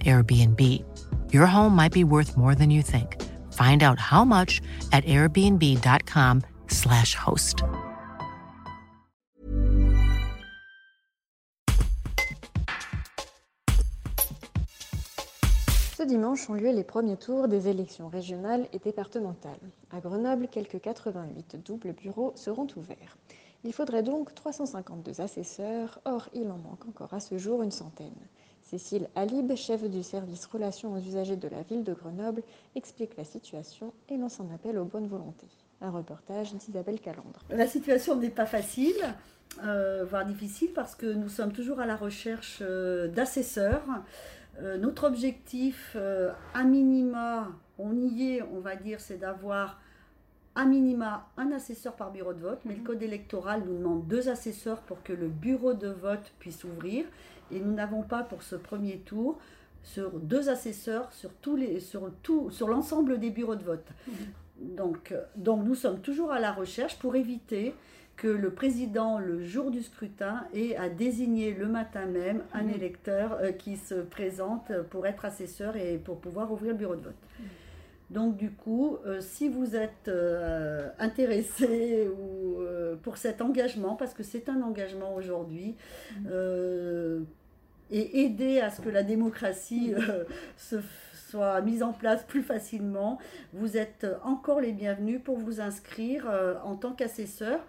Airbnb. Your home might be worth more than you think. Find out how much at airbnb.com/slash host. Ce dimanche ont lieu les premiers tours des élections régionales et départementales. À Grenoble, quelques 88 doubles bureaux seront ouverts. Il faudrait donc 352 assesseurs, or il en manque encore à ce jour une centaine. Cécile Alib, chef du service relations aux usagers de la ville de Grenoble, explique la situation et lance un appel aux bonnes volontés. Un reportage d'Isabelle Calandre. La situation n'est pas facile, euh, voire difficile, parce que nous sommes toujours à la recherche euh, d'assesseurs. Euh, notre objectif, à minima, on y est, on va dire, c'est d'avoir à minima un assesseur par bureau de vote, mais le mhm. code électoral nous demande deux assesseurs pour que le bureau de vote puisse ouvrir. Et nous n'avons pas pour ce premier tour sur deux assesseurs sur tous les sur tout sur l'ensemble des bureaux de vote. Mhm. Donc, euh, donc nous sommes toujours à la recherche pour éviter que le président, le jour du scrutin, ait à désigner le matin même un mhm. électeur euh, qui se présente pour être assesseur et pour pouvoir ouvrir le bureau de vote. Donc du coup, euh, si vous êtes euh, intéressé ou, euh, pour cet engagement, parce que c'est un engagement aujourd'hui. Et aider à ce que la démocratie se soit mise en place plus facilement, vous êtes encore les bienvenus pour vous inscrire en tant qu'assesseur.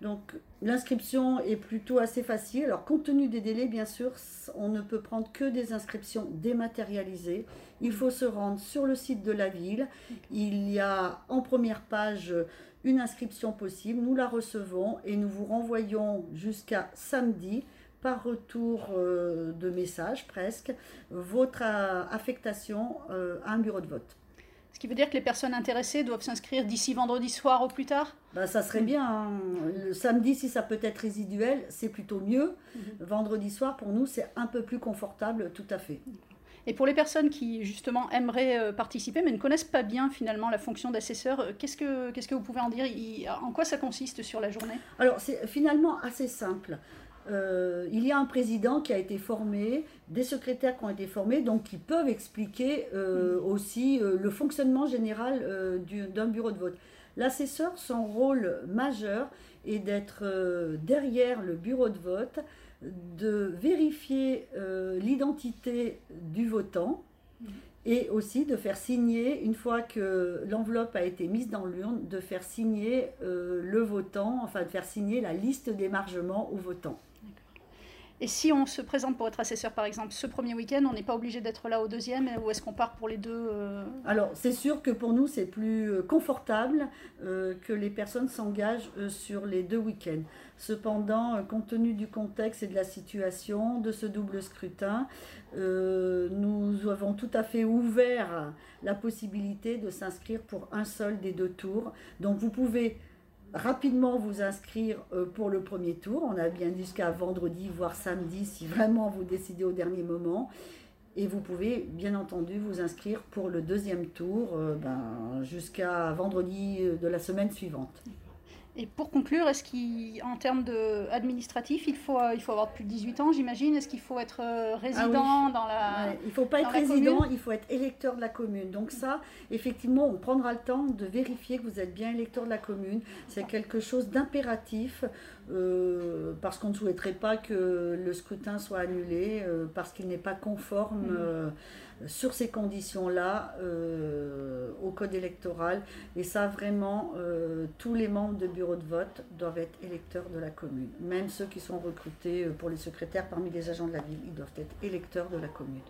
Donc l'inscription est plutôt assez facile. Alors compte tenu des délais, bien sûr, on ne peut prendre que des inscriptions dématérialisées. Il faut se rendre sur le site de la ville. Il y a en première page une inscription possible. Nous la recevons et nous vous renvoyons jusqu'à samedi par retour euh, de message presque votre euh, affectation euh, à un bureau de vote. Ce qui veut dire que les personnes intéressées doivent s'inscrire d'ici vendredi soir au plus tard? Bah, Ça serait bien. Hein. Le samedi, si ça peut être résiduel, c'est plutôt mieux. Mhm. Vendredi soir, pour nous, c'est un peu plus confortable, tout à fait. Et pour les personnes qui justement aimeraient participer mais ne connaissent pas bien finalement la fonction d'assesseur, qu'est-ce que, qu'est-ce que vous pouvez en dire? En quoi ça consiste sur la journée? Alors c'est finalement assez simple. Euh, il y a un président qui a été formé, des secrétaires qui ont été formés, donc qui peuvent expliquer euh, aussi euh, le fonctionnement général d'un bureau de vote. L'assesseur, son rôle majeur est d'être derrière le bureau de vote, de vérifier l'identité du votant. Et aussi de faire signer, une fois que l'enveloppe a été mise dans l'urne, de faire signer le votant, enfin de faire signer la liste d'émargement au votant. Et si on se présente pour être assesseur, par exemple, ce premier week-end, on n'est pas obligé d'être là au deuxième, ou est-ce qu'on part pour les deux euh Alors, c'est sûr que pour nous, c'est plus euh, confortable euh, que les personnes s'engagent sur les deux week-ends. Cependant, compte tenu du contexte et de la situation, de ce double scrutin, nous avons tout à fait ouvert la possibilité de s'inscrire pour un seul des deux tours. Donc, vous pouvez rapidement vous inscrire euh, pour le premier tour. On a bien jusqu'à vendredi, voire samedi, si vraiment vous décidez au dernier moment. Et vous pouvez bien entendu vous inscrire pour le deuxième tour euh, ben, jusqu'à vendredi de la semaine suivante. Et pour conclure, est-ce qu'en termes de administratif, il faut, il faut avoir plus de 18 ans, j'imagine? Est-ce qu'il faut être euh, ah résident dans la Il ne faut pas être résident, il faut être électeur de la commune. Donc ça, effectivement, on prendra le temps de vérifier que vous êtes bien électeur de la commune. C'est quelque chose d'impératif euh, parce qu'on ne souhaiterait pas que le scrutin soit annulé euh, parce qu'il n'est pas conforme. Mmh sur ces conditions-là euh, au code électoral. Et ça, vraiment, euh, tous les membres de bureau de vote doivent être électeurs de la commune. Même ceux qui sont recrutés euh, pour les secrétaires parmi les agents de la ville, ils doivent être électeurs de la commune.